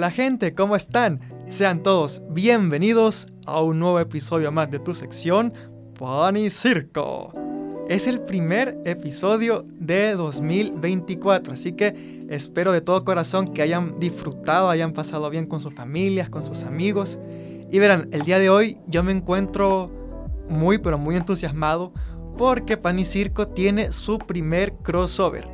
Hola gente, ¿cómo están? Sean todos bienvenidos a un nuevo episodio más de tu sección Pan Circo. Es el primer episodio de 2024, así que espero de todo corazón que hayan disfrutado, hayan pasado bien con sus familias, con sus amigos. Y verán, el día de hoy yo me encuentro muy pero muy entusiasmado porque Pan Circo tiene su primer crossover.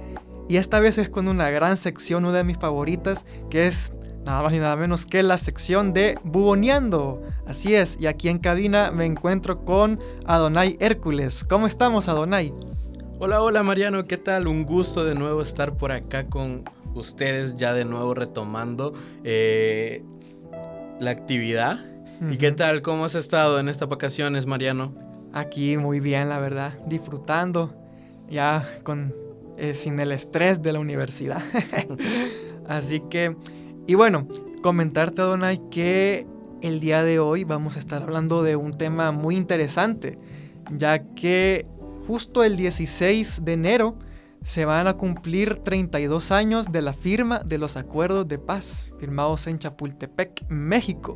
Y esta vez es con una gran sección, una de mis favoritas, que es nada más y nada menos que la sección de Buboneando. Así es, y aquí en cabina me encuentro con Adonai Hércules. ¿Cómo estamos, Adonai? Hola, hola Mariano, ¿qué tal? Un gusto de nuevo estar por acá con ustedes, ya de nuevo retomando eh, la actividad. ¿Y qué tal? ¿Cómo has estado en estas vacaciones, Mariano? Aquí muy bien, la verdad, disfrutando, ya con eh, sin el estrés de la universidad. Así que y bueno, comentarte, Donay, que el día de hoy vamos a estar hablando de un tema muy interesante, ya que justo el 16 de enero se van a cumplir 32 años de la firma de los acuerdos de paz firmados en Chapultepec, México.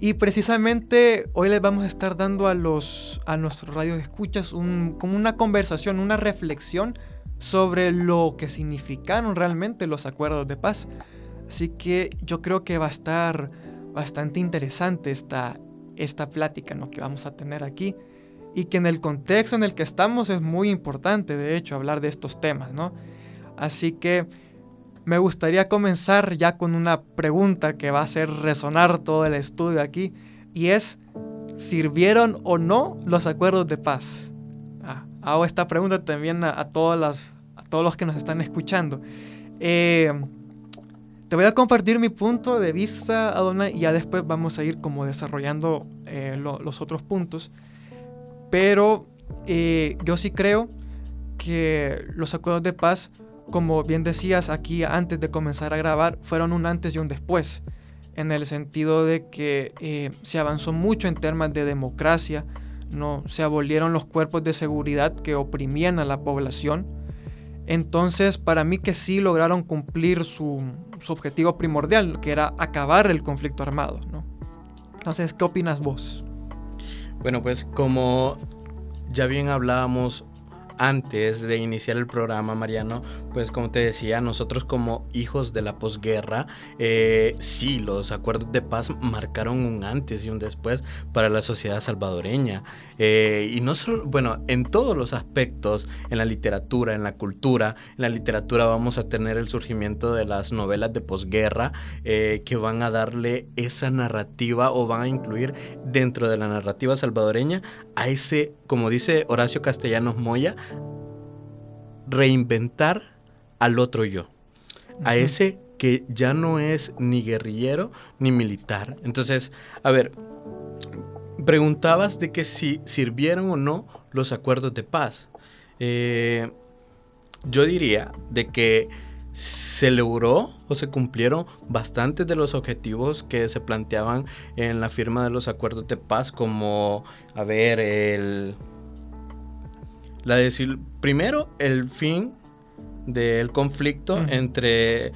Y precisamente hoy les vamos a estar dando a, los, a nuestros radios escuchas un, como una conversación, una reflexión sobre lo que significaron realmente los acuerdos de paz. Así que yo creo que va a estar bastante interesante esta, esta plática ¿no? que vamos a tener aquí y que en el contexto en el que estamos es muy importante, de hecho, hablar de estos temas, ¿no? Así que me gustaría comenzar ya con una pregunta que va a hacer resonar todo el estudio aquí y es, ¿sirvieron o no los acuerdos de paz? Ah, hago esta pregunta también a, todas las, a todos los que nos están escuchando. Eh, te voy a compartir mi punto de vista, Adonai, y ya después vamos a ir como desarrollando eh, los otros puntos. Pero eh, yo sí creo que los acuerdos de paz, como bien decías aquí antes de comenzar a grabar, fueron un antes y un después. En el sentido de que eh, se avanzó mucho en temas de democracia, no se abolieron los cuerpos de seguridad que oprimían a la población entonces, para mí que sí lograron cumplir su, objetivo primordial, que era acabar el conflicto armado, ¿no? Entonces, ¿qué opinas vos? Bueno, pues como ya bien hablábamos antes de iniciar el programa, Mariano, pues como te decía, nosotros como hijos de la posguerra, eh, sí, los acuerdos de paz marcaron un antes y un después para la sociedad salvadoreña. Eh, y no solo, bueno, en todos los aspectos, en la literatura, en la cultura, en la literatura vamos a tener el surgimiento de las novelas de posguerra eh, que van a darle esa narrativa o van a incluir dentro de la narrativa salvadoreña a ese, como dice Horacio Castellanos Moya, reinventar al otro yo, a ese que ya no es ni guerrillero ni militar. Entonces, a ver, preguntabas de que si sirvieron o no los acuerdos de paz. Eh, yo diría de que se logró o se cumplieron bastantes de los objetivos que se planteaban en la firma de los acuerdos de paz, como, a ver, el, la decir, primero, el fin del conflicto entre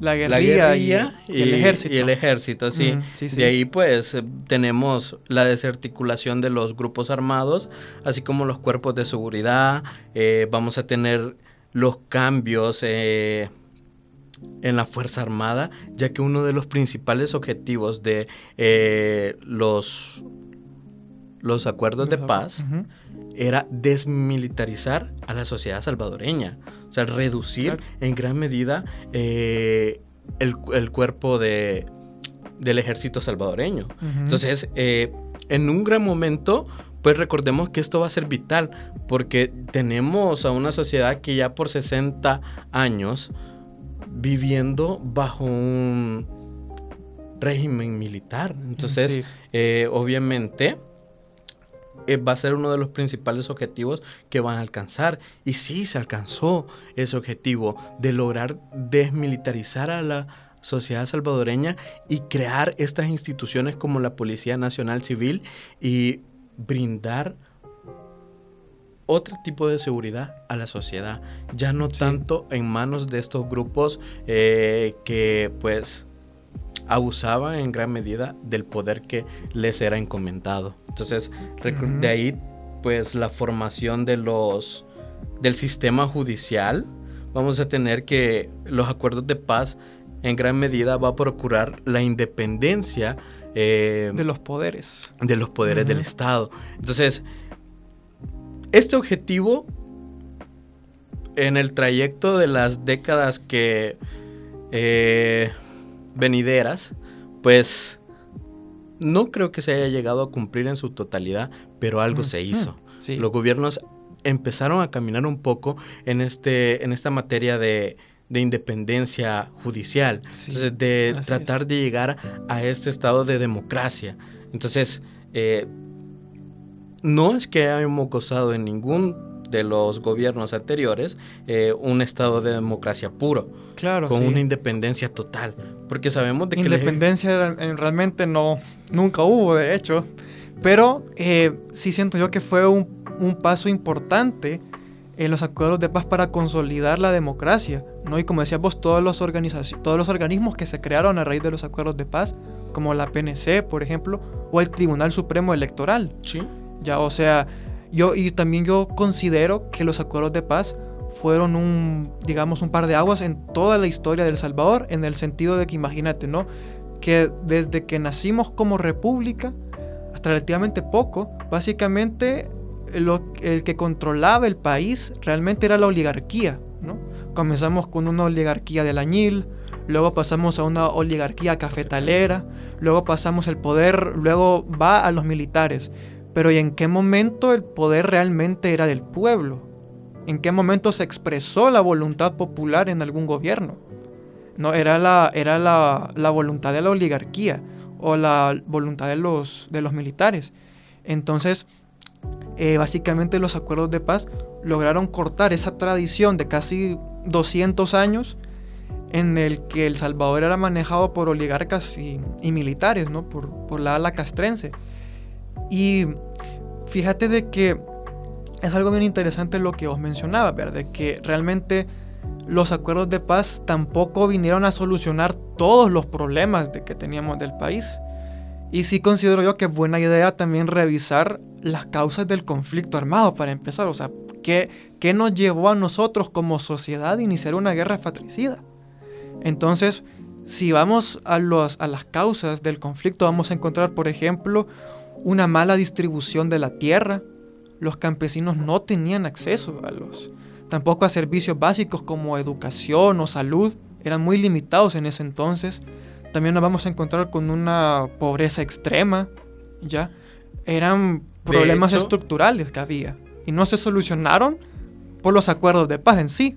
la guerrilla, y, el ejército. Y el ejército, sí. De ahí pues tenemos la desarticulación de los grupos armados, así como los cuerpos de seguridad. Eh, vamos a tener los cambios eh, en la Fuerza Armada, ya que uno de los principales objetivos de eh, los, los acuerdos de paz era desmilitarizar a la sociedad salvadoreña, o sea, reducir en gran medida eh, el, cuerpo de, del ejército salvadoreño. Entonces, eh, en un gran momento, pues recordemos que esto va a ser vital, porque tenemos a una sociedad que ya por 60 años viviendo bajo un régimen militar. Entonces, eh, obviamente, eh, va a ser uno de los principales objetivos que van a alcanzar. Y sí, se alcanzó ese objetivo de lograr desmilitarizar a la sociedad salvadoreña y crear estas instituciones como la Policía Nacional Civil y brindar otro tipo de seguridad a la sociedad, ya no tanto en manos de estos grupos eh, que pues abusaban en gran medida del poder que les era encomendado. Entonces, de ahí, pues la formación de los del sistema judicial, vamos a tener que los acuerdos de paz en gran medida va a procurar la independencia eh, de los poderes. De los poderes del Estado. Entonces, este objetivo en el trayecto de las décadas que eh, venideras, pues no creo que se haya llegado a cumplir en su totalidad, pero algo se hizo. Los gobiernos empezaron a caminar un poco en, este, en esta materia de, independencia judicial, de tratar de llegar a este estado de democracia. Entonces, eh, no es que hayamos gozado en ningún de los gobiernos anteriores eh, un estado de democracia puro. Claro. Con una independencia total. Porque sabemos de que... Independencia realmente no, nunca hubo, de hecho. Pero eh, sí siento yo que fue un, un, paso importante en los acuerdos de paz para consolidar la democracia. ¿no? Y como decías vos, todos los, todos los organismos que se crearon a raíz de los acuerdos de paz, como la PNC, por ejemplo, o el Tribunal Supremo Electoral. Sí. Ya, o sea, yo, y también yo considero que los acuerdos de paz fueron un, digamos, un par de aguas en toda la historia del Salvador, en el sentido de que imagínate, ¿no? Que desde que nacimos como república, hasta relativamente poco, básicamente el que controlaba el país realmente era la oligarquía, ¿no? Comenzamos con una oligarquía del añil, luego pasamos a una oligarquía cafetalera, luego pasamos el poder, luego va a los militares. Pero ¿y en qué momento el poder realmente era del pueblo? ¿En qué momento se expresó la voluntad popular en algún gobierno? No, era la, era la, voluntad de la oligarquía o la voluntad de los, de los militares. Entonces, eh, básicamente los acuerdos de paz lograron cortar esa tradición de casi 200 años en el que El Salvador era manejado por oligarcas y, militares, ¿no? por, por la ala castrense. Y fíjate de que es algo bien interesante lo que os mencionaba, ¿verdad? De que realmente los acuerdos de paz tampoco vinieron a solucionar todos los problemas de que teníamos del país. Y sí considero yo que es buena idea también revisar las causas del conflicto armado para empezar. O sea, ¿qué, qué nos llevó a nosotros como sociedad a iniciar una guerra fratricida? Entonces, si vamos a, los, a las causas del conflicto, vamos a encontrar, por ejemplo, una mala distribución de la tierra. Los campesinos no tenían acceso a los, tampoco a servicios básicos como educación o salud, eran muy limitados en ese entonces. También nos vamos a encontrar con una pobreza extrema, ¿ya? Eran problemas estructurales que había y no se solucionaron por los acuerdos de paz en sí.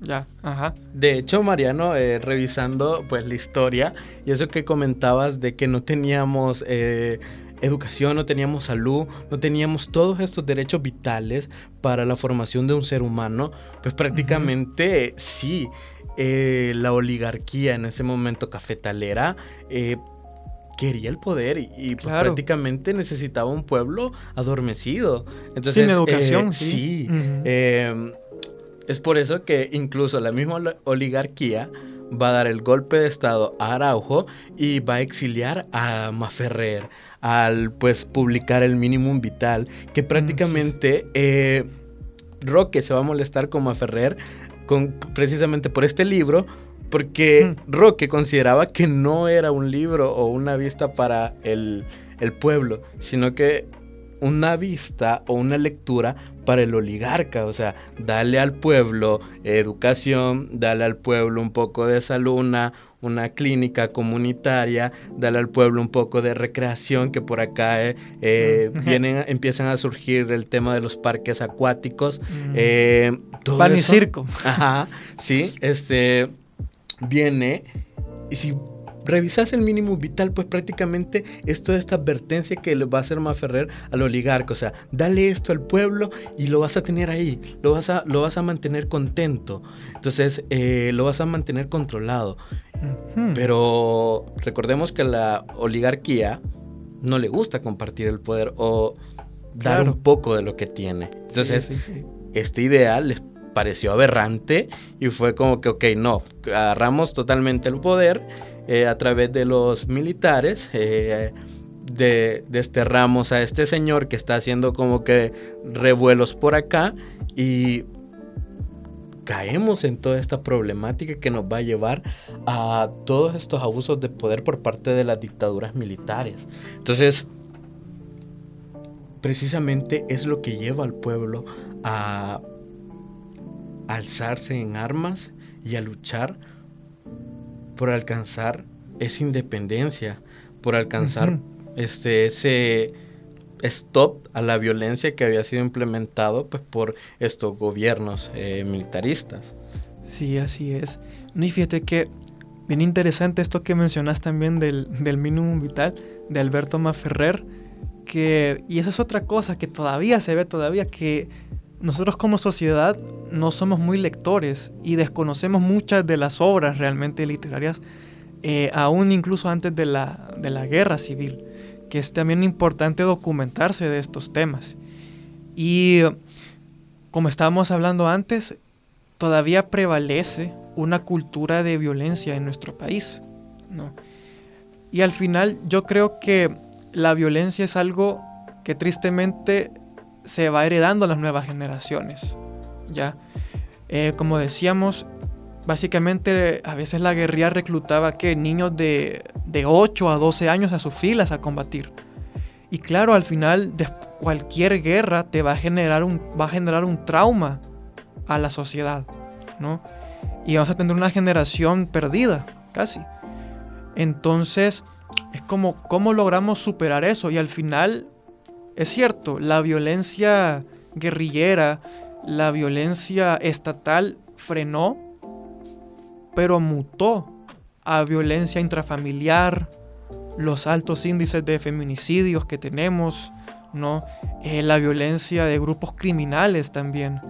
Ya, ajá. De hecho, Mariano, eh, revisando pues la historia y eso que comentabas de que no teníamos eh, educación, no teníamos salud, no teníamos todos estos derechos vitales para la formación de un ser humano, pues prácticamente sí, eh, la oligarquía en ese momento cafetalera eh, quería el poder y, pues, prácticamente necesitaba un pueblo adormecido. Entonces, Sin educación, eh, sí. Em, es por eso que incluso la misma oligarquía va a dar el golpe de estado a Araujo y va a exiliar a Maferrer al pues publicar el mínimo vital, que mm, prácticamente eh, Roque se va a molestar como a Ferrer con, precisamente por este libro, porque mm. Roque consideraba que no era un libro o una vista para el, el pueblo, sino que una vista o una lectura para el oligarca, o sea, darle al pueblo educación, darle al pueblo un poco de salud, una, clínica comunitaria, darle al pueblo un poco de recreación, que por acá eh, eh, vienen, empiezan a surgir el tema de los parques acuáticos. Eh, Pan y circo. Ajá, sí, este... viene y si revisas el mínimo vital, pues prácticamente es toda esta advertencia que le va a hacer Maferrer al oligarca. O sea, dale esto al pueblo y lo vas a tener ahí, lo vas a, lo vas a mantener contento. Entonces, eh, lo vas a mantener controlado. Pero recordemos que la oligarquía no le gusta compartir el poder o dar un poco de lo que tiene. Entonces, este ideal les pareció aberrante y fue como que, ok, no, agarramos totalmente el poder eh, a través de los militares. Eh, de, desterramos a este señor que está haciendo como que revuelos por acá y caemos en toda esta problemática que nos va a llevar a todos estos abusos de poder por parte de las dictaduras militares. Entonces, precisamente es lo que lleva al pueblo a alzarse en armas y a luchar por alcanzar esa independencia, por alcanzar este, ese stop a la violencia que había sido implementado pues, por estos gobiernos eh, militaristas. Sí, así es. y fíjate que bien interesante esto que mencionas también del, del mínimo vital de Alberto Maferrer, que, y esa es otra cosa que todavía se ve todavía, que nosotros como sociedad no somos muy lectores y desconocemos muchas de las obras realmente literarias, eh, aún incluso antes de la, de la guerra civil, que es también importante documentarse de estos temas. Y como estábamos hablando antes, todavía prevalece una cultura de violencia en nuestro país. ¿no? Y al final yo creo que la violencia es algo que tristemente se va heredando a las nuevas generaciones. ¿ya? Eh, como decíamos, básicamente a veces la guerrilla reclutaba que niños de, de 8 a 12 años a sus filas a combatir. Y claro, al final de cualquier guerra te va a generar un, va a generar un trauma a la sociedad, ¿no? Y vamos a tener una generación perdida, casi. Entonces, es como, ¿cómo logramos superar eso? Y al final, es cierto, la violencia guerrillera, la violencia estatal frenó, pero mutó a violencia intrafamiliar, los altos índices de feminicidios que tenemos, ¿no? Eh, la violencia de grupos criminales también.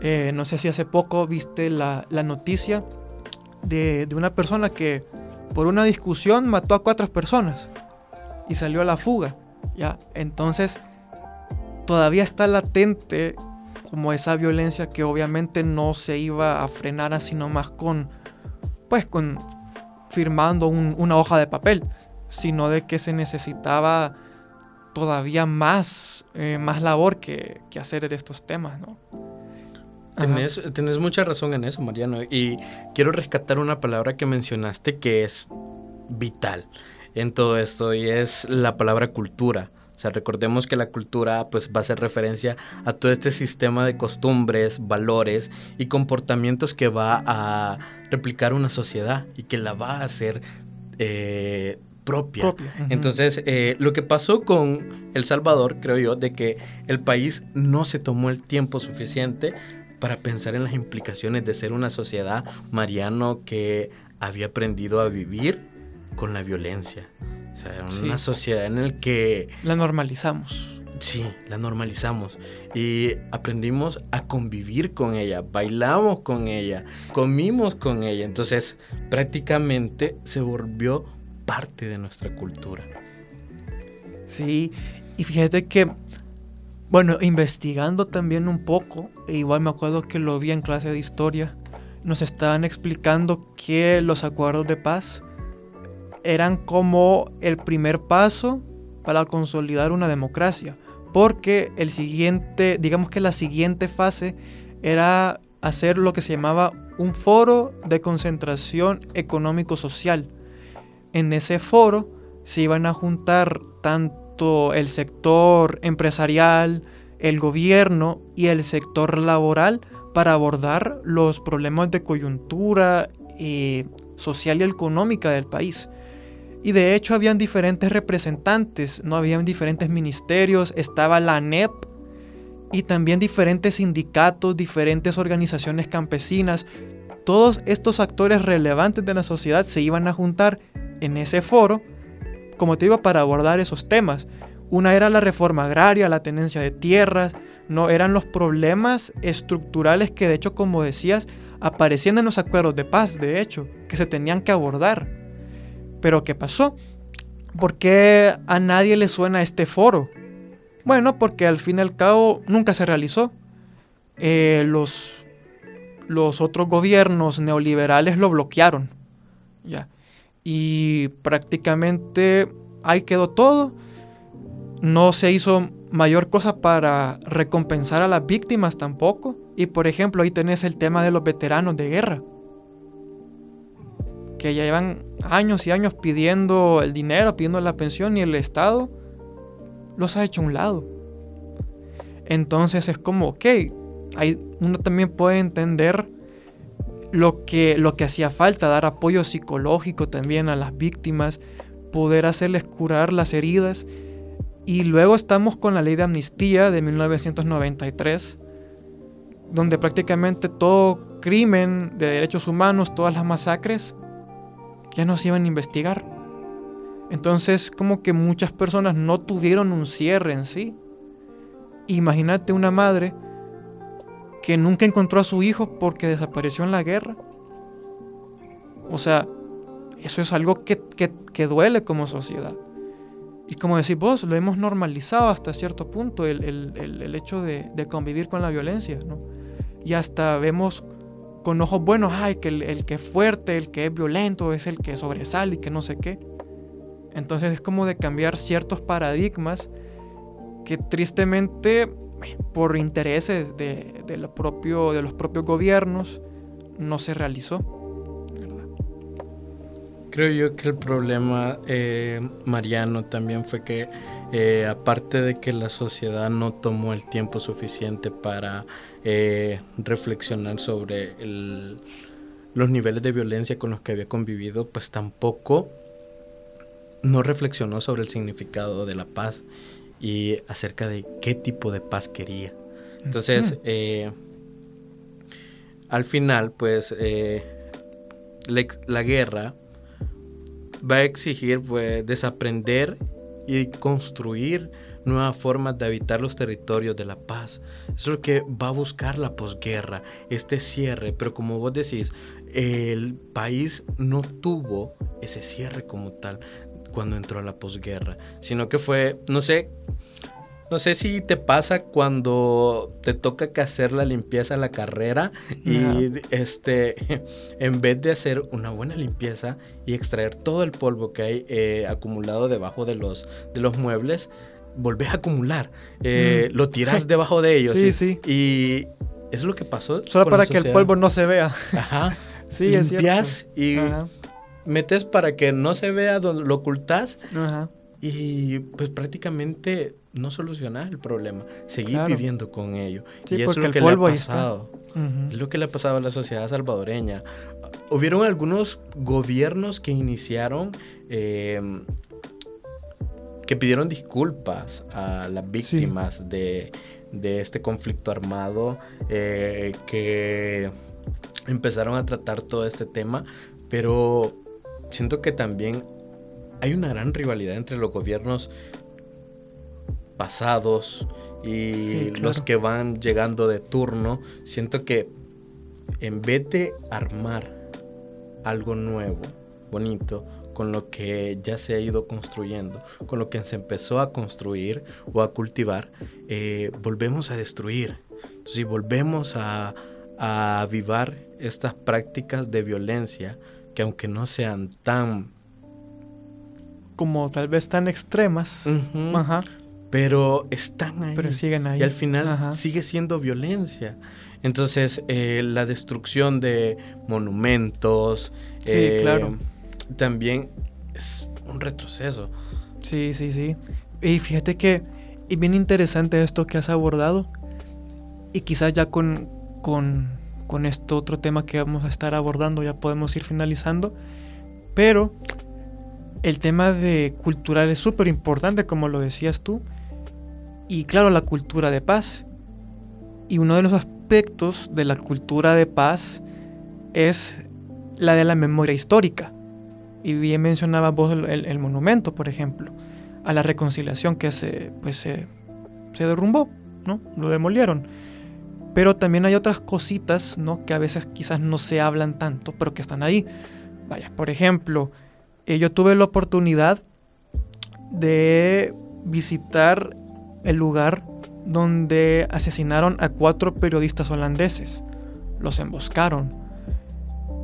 Eh, no sé si hace poco viste la, noticia de, de, una persona que por una discusión mató a cuatro personas y salió a la fuga. ¿ya? Entonces, todavía está latente como esa violencia que obviamente no se iba a frenar así nomás con, pues con firmando una hoja de papel, sino de que se necesitaba todavía más, eh, más labor que, que, hacer de estos temas, ¿no? Tienes, mucha razón en eso, Mariano, y quiero rescatar una palabra que mencionaste que es vital en todo esto, y es la palabra cultura. Sea, recordemos que la cultura pues va a hacer referencia a todo este sistema de costumbres, valores y comportamientos que va a replicar una sociedad y que la va a hacer eh, propia. Entonces, eh, lo que pasó con El Salvador, creo yo, de que el país no se tomó el tiempo suficiente para pensar en las implicaciones de ser una sociedad, Mariano, que había aprendido a vivir con la violencia. O sea, era una sociedad en la que... La normalizamos. Sí, la normalizamos y aprendimos a convivir con ella, bailamos con ella, comimos con ella, entonces prácticamente se volvió parte de nuestra cultura. Sí, y fíjate que, bueno, investigando también un poco, e igual me acuerdo que lo vi en clase de historia, nos estaban explicando que los acuerdos de paz eran como el primer paso para consolidar una democracia, porque el siguiente, digamos que la siguiente fase era hacer lo que se llamaba un foro de concentración económico-social. En ese foro se iban a juntar tanto el sector empresarial, el gobierno y el sector laboral para abordar los problemas de coyuntura eh, social y económica del país. Y de hecho habían diferentes representantes, no habían diferentes ministerios, estaba la ANEP y también diferentes sindicatos, diferentes organizaciones campesinas, todos estos actores relevantes de la sociedad se iban a juntar en ese foro, como te digo, para abordar esos temas. Una era la reforma agraria, la tenencia de tierras, no eran los problemas estructurales que de hecho, como decías, aparecían en los acuerdos de paz, de hecho, que se tenían que abordar. Pero ¿qué pasó? ¿Por qué a nadie le suena este foro? Bueno, porque al fin y al cabo nunca se realizó. Eh, los, los otros gobiernos neoliberales lo bloquearon. ¿ya? Y prácticamente ahí quedó todo. No se hizo mayor cosa para recompensar a las víctimas tampoco. Y por ejemplo, ahí tenés el tema de los veteranos de guerra. Que ya llevan años y años pidiendo el dinero, pidiendo la pensión y el Estado los ha hecho a un lado. Entonces es como, ok, ahí uno también puede entender lo que, lo que hacía falta, dar apoyo psicológico también a las víctimas, poder hacerles curar las heridas. Y luego estamos con la ley de amnistía de 1993, donde prácticamente todo crimen de derechos humanos, todas las masacres, ya no se iban a investigar. Entonces, como que muchas personas no tuvieron un cierre en sí. Imagínate una madre que nunca encontró a su hijo porque desapareció en la guerra. O sea, eso es algo que, duele como sociedad. Y como decís vos, lo hemos normalizado hasta cierto punto, el, hecho de, convivir con la violencia, ¿no? Y hasta vemos con ojos buenos, ay, que el, el, que es fuerte, el que es violento, es el que sobresale y que no sé qué. Entonces es como de cambiar ciertos paradigmas que tristemente por intereses de, propio, de los propios gobiernos no se realizó. Creo yo que el problema, eh, Mariano, también fue que eh, aparte de que la sociedad no tomó el tiempo suficiente para eh, reflexionar sobre los niveles de violencia con los que había convivido, pues tampoco no reflexionó sobre el significado de la paz y acerca de qué tipo de paz quería. Entonces, eh, al final, pues, eh, la, guerra va a exigir, pues, desaprender y construir nuevas formas de habitar los territorios de la paz. Eso es lo que va a buscar la posguerra, este cierre. Pero como vos decís, el país no tuvo ese cierre como tal cuando entró a la posguerra, sino que fue, no sé, no sé si te pasa cuando te toca que hacer la limpieza en la carrera y este, en vez de hacer una buena limpieza y extraer todo el polvo que hay eh, acumulado debajo de los, de los muebles, volvés a acumular, eh, lo tiras debajo de ellos. Sí, sí. Y es lo que pasó. Solo para que el polvo no se vea. Ajá. sí, Limpias y metes para que no se vea, lo ocultas. Y pues prácticamente no solucionas el problema. Seguir viviendo con ello. y eso es lo que le ha pasado. Es lo que le ha pasado a la sociedad salvadoreña. Hubieron algunos gobiernos que iniciaron, em, que pidieron disculpas a las víctimas de, de, este conflicto armado, eh, que empezaron a tratar todo este tema, pero siento que también hay una gran rivalidad entre los gobiernos pasados y los que van llegando de turno. Siento que en vez de armar algo nuevo, bonito, con lo que ya se ha ido construyendo, con lo que se empezó a construir o a cultivar, eh, volvemos a destruir. Si volvemos a, a avivar estas prácticas de violencia, que aunque no sean tan... Como tal vez tan extremas, pero están ahí. Pero siguen ahí. Y al final sigue siendo violencia. Entonces, eh, la destrucción de monumentos. Sí, eh, claro. También es un retroceso. Sí, sí, sí. Y fíjate que es bien interesante esto que has abordado. Y quizás ya con, con con este otro tema que vamos a estar abordando ya podemos ir finalizando. Pero el tema de cultural es súper importante, como lo decías tú. Y claro, la cultura de paz. Y uno de los aspectos de la cultura de paz es la de la memoria histórica. Y bien mencionaba vos el, monumento, por ejemplo, a la reconciliación que se, pues, se derrumbó, ¿no? Lo demolieron. Pero también hay otras cositas, ¿no? Que a veces quizás no se hablan tanto, pero que están ahí. Vaya, por ejemplo, eh, yo tuve la oportunidad de visitar el lugar donde asesinaron a cuatro periodistas holandeses. Los emboscaron.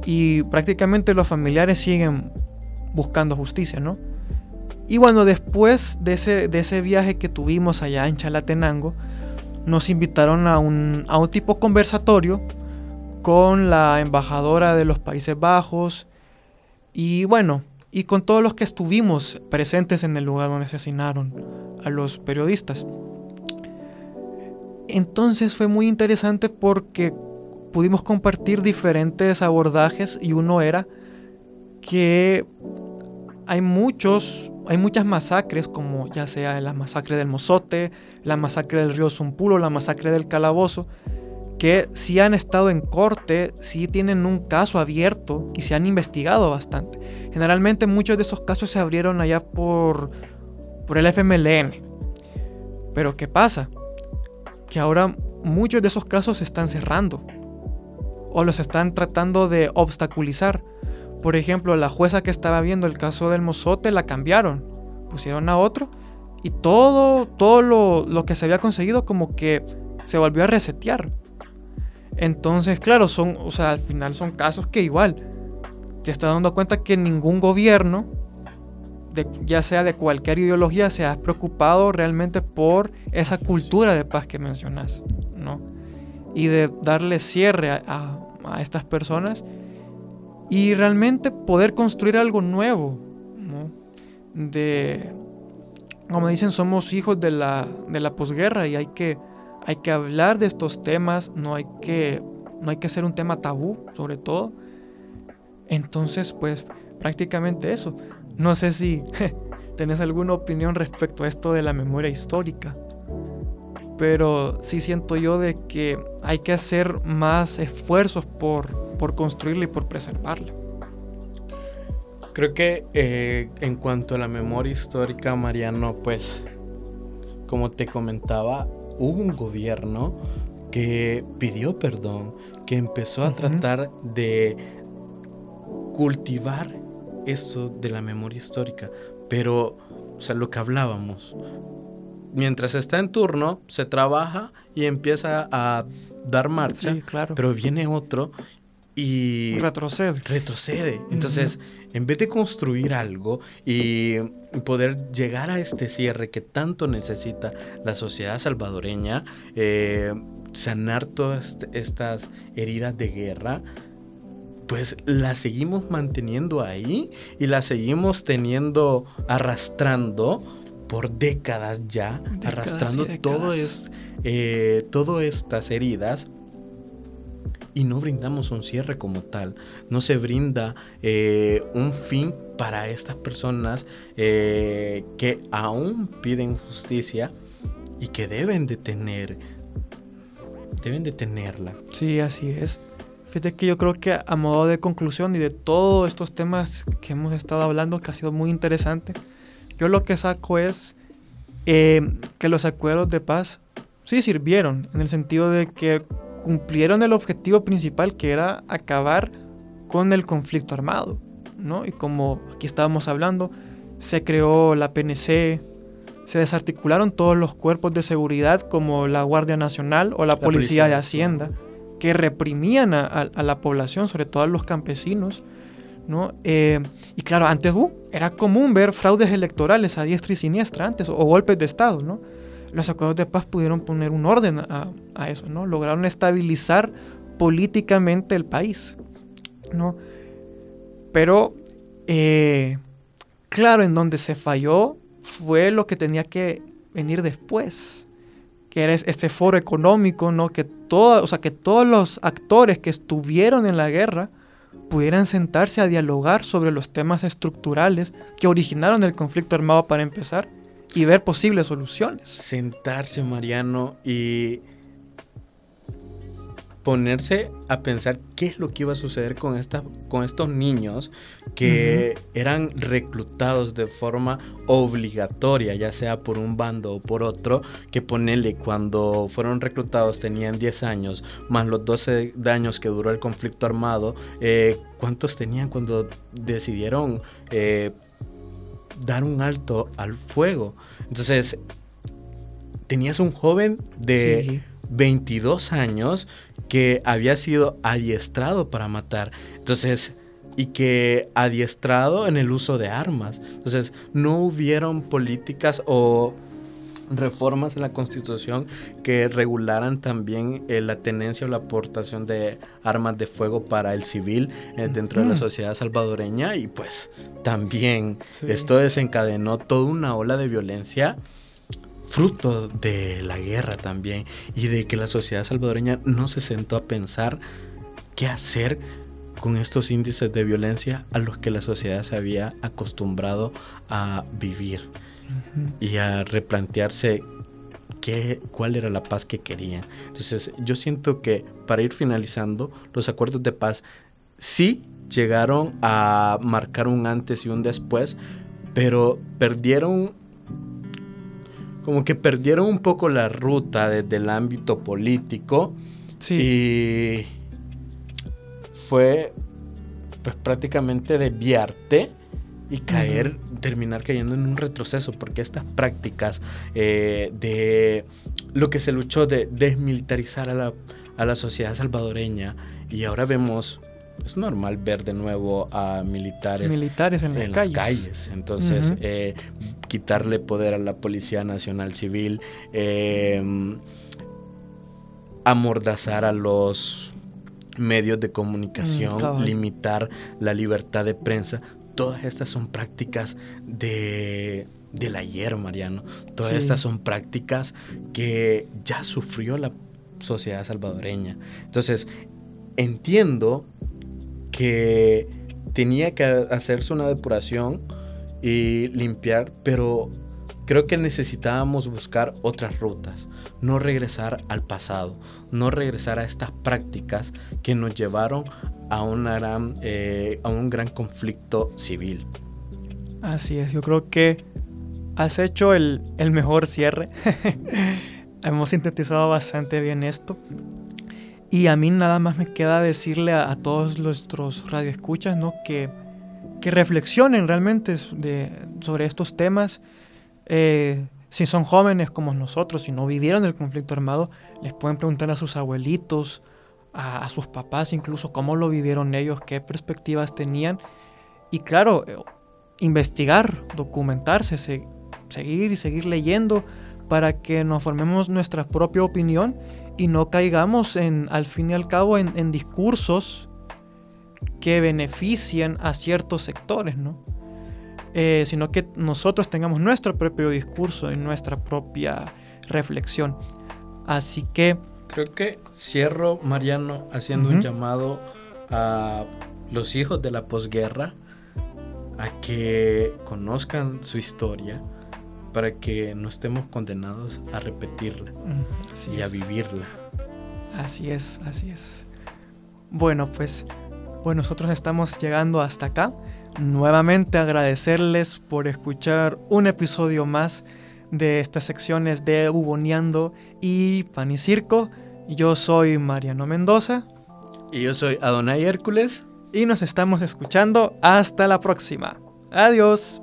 Y prácticamente los familiares siguen buscando justicia, ¿no? Y bueno, después de ese, de ese viaje que tuvimos allá en Chalatenango, nos invitaron a un, a un tipo conversatorio con la embajadora de los Países Bajos y bueno, y con todos los que estuvimos presentes en el lugar donde asesinaron a los periodistas. Entonces fue muy interesante porque pudimos compartir diferentes abordajes y uno era que hay muchos, hay muchas masacres como ya sea la masacre del Mozote, la masacre del río Zumpulo, la masacre del Calabozo, que sí han estado en corte, sí tienen un caso abierto y se han investigado bastante. Generalmente muchos de esos casos se abrieron allá por, por el FMLN. Pero ¿qué pasa? Que ahora muchos de esos casos se están cerrando o los están tratando de obstaculizar. Por ejemplo, la jueza que estaba viendo el caso del mozote la cambiaron, pusieron a otro y todo, todo lo, lo que se había conseguido como que se volvió a resetear. Entonces, claro, son, o sea, al final son casos que igual te estás dando cuenta que ningún gobierno, de, ya sea de cualquier ideología, se ha preocupado realmente por esa cultura de paz que mencionas, ¿no? y de darle cierre a, estas personas y realmente poder construir algo nuevo. De, como dicen, somos hijos de la, de la posguerra y hay que, hay que hablar de estos temas, no hay, que, no hay que ser un tema tabú, sobre todo. Entonces, pues prácticamente eso. No sé si tenés alguna opinión respecto a esto de la memoria histórica pero sí siento yo de que hay que hacer más esfuerzos por, por construirla y por preservarla. Creo que eh, en cuanto a la memoria histórica, Mariano, pues, como te comentaba, hubo un gobierno que pidió perdón, que empezó a tratar de cultivar eso de la memoria histórica, pero, o sea, lo que hablábamos, mientras está en turno, se trabaja y empieza a dar marcha. Sí, claro. Pero viene otro y... Retrocede. Retrocede. Entonces, en vez de construir algo y poder llegar a este cierre que tanto necesita la sociedad salvadoreña, eh, sanar todas estas heridas de guerra, pues las seguimos manteniendo ahí y las seguimos teniendo arrastrando por décadas ya, arrastrando todo es, eh, todas estas heridas y no brindamos un cierre como tal. No se brinda eh, un fin para estas personas eh, que aún piden justicia y que deben de tener, deben de tenerla. Sí, así es. Fíjate que yo creo que a modo de conclusión y de todos estos temas que hemos estado hablando, que ha sido muy interesante, yo lo que saco es eh, que los acuerdos de paz sí sirvieron, en el sentido de que cumplieron el objetivo principal que era acabar con el conflicto armado, ¿no? Y como aquí estábamos hablando, se creó la PNC, se desarticularon todos los cuerpos de seguridad como la Guardia Nacional o la, Policía, de Hacienda, que reprimían a, la población, sobre todo a los campesinos, ¿no? Eh, y claro, antes uh, era común ver fraudes electorales a diestra y siniestra antes, o, golpes de Estado, ¿no? Los acuerdos de paz pudieron poner un orden a, eso, ¿no? Lograron estabilizar políticamente el país, ¿no? Pero, eh, claro, en donde se falló fue lo que tenía que venir después, que era este foro económico, ¿no? Que, todo, o sea, que todos los actores que estuvieron en la guerra pudieran sentarse a dialogar sobre los temas estructurales que originaron el conflicto armado para empezar y ver posibles soluciones. Sentarse, Mariano, y ponerse a pensar qué es lo que iba a suceder con, esta, con estos niños que eran reclutados de forma obligatoria, ya sea por un bando o por otro, que ponele cuando fueron reclutados tenían 10 años, más los 12 años que duró el conflicto armado, eh, ¿cuántos tenían cuando decidieron eh, dar un alto al fuego? Entonces, tenías un joven de... 22 años que había sido adiestrado para matar. Entonces, y que adiestrado en el uso de armas. Entonces, no hubieron políticas o reformas en la constitución que regularan también eh, la tenencia o la aportación de armas de fuego para el civil eh, dentro de la sociedad salvadoreña. Y pues también esto desencadenó toda una ola de violencia fruto de la guerra también y de que la sociedad salvadoreña no se sentó a pensar qué hacer con estos índices de violencia a los que la sociedad se había acostumbrado a vivir y a replantearse qué, cuál era la paz que querían. Entonces yo siento que para ir finalizando, los acuerdos de paz sí llegaron a marcar un antes y un después, pero perdieron como que perdieron un poco la ruta desde el ámbito político. Sí. Y fue pues prácticamente desviarte y caer, terminar cayendo en un retroceso, porque estas prácticas eh, de lo que se luchó de desmilitarizar a la, a la sociedad salvadoreña, y ahora vemos es normal ver de nuevo a militares, militares en, las, calles. Entonces, eh, quitarle poder a la Policía Nacional Civil, em, amordazar a los medios de comunicación, mm, limitar la libertad de prensa. Todas estas son prácticas de del ayer, Mariano. Todas estas son prácticas que ya sufrió la sociedad salvadoreña. Entonces, entiendo que tenía que hacerse una depuración y limpiar, pero creo que necesitábamos buscar otras rutas, no regresar al pasado, no regresar a estas prácticas que nos llevaron eh, a un gran conflicto civil. Así es, yo creo que has hecho el, el mejor cierre. Hemos sintetizado bastante bien esto. Y a mí nada más me queda decirle a, todos nuestros radioescuchas ¿no? que, que reflexionen realmente sobre estos temas. Eh, si son jóvenes como nosotros, si no vivieron el conflicto armado, les pueden preguntar a sus abuelitos, a, sus papás incluso, cómo lo vivieron ellos, qué perspectivas tenían. Y claro, eh, investigar, documentarse, seguir y seguir leyendo para que nos formemos nuestra propia opinión y no caigamos en, al fin y al cabo en, discursos que benefician a ciertos sectores, ¿no? Eh, sino que nosotros tengamos nuestro propio discurso y nuestra propia reflexión. Así que... Creo que cierro, Mariano, haciendo un llamado a los hijos de la posguerra a que conozcan su historia, para que no estemos condenados a repetirla y a vivirla. Así es, así es. Bueno, pues, pues nosotros estamos llegando hasta acá. Nuevamente agradecerles por escuchar un episodio más de estas secciones de Buboneando y Pan y Circo. Yo soy Mariano Mendoza. Y yo soy Adonai Hércules. Y nos estamos escuchando hasta la próxima. Adiós.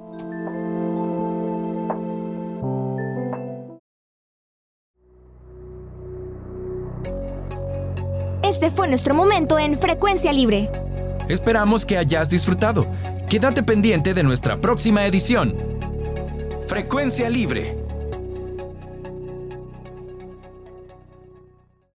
Este fue nuestro momento en Frecuencia Libre. Esperamos que hayas disfrutado. Quédate pendiente de nuestra próxima edición. Frecuencia Libre